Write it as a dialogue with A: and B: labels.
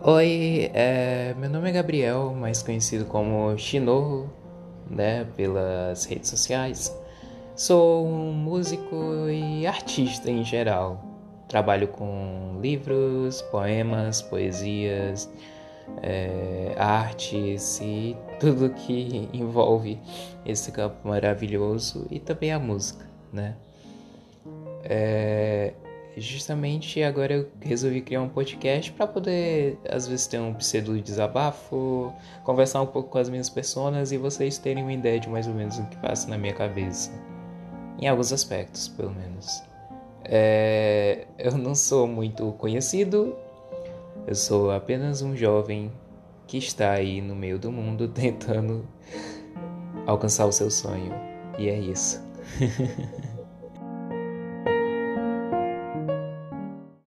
A: Oi, é, meu nome é Gabriel, mais conhecido como Chinorro, né, pelas redes sociais. Sou um músico e artista em geral. Trabalho com livros, poemas, poesias, é, artes e tudo que envolve esse campo maravilhoso e também a música, né? É, justamente agora eu resolvi criar um podcast para poder, às vezes, ter um pseudo desabafo, conversar um pouco com as minhas pessoas e vocês terem uma ideia de mais ou menos o que passa na minha cabeça. Em alguns aspectos, pelo menos. É, eu não sou muito conhecido, eu sou apenas um jovem que está aí no meio do mundo tentando alcançar o seu sonho. E é isso.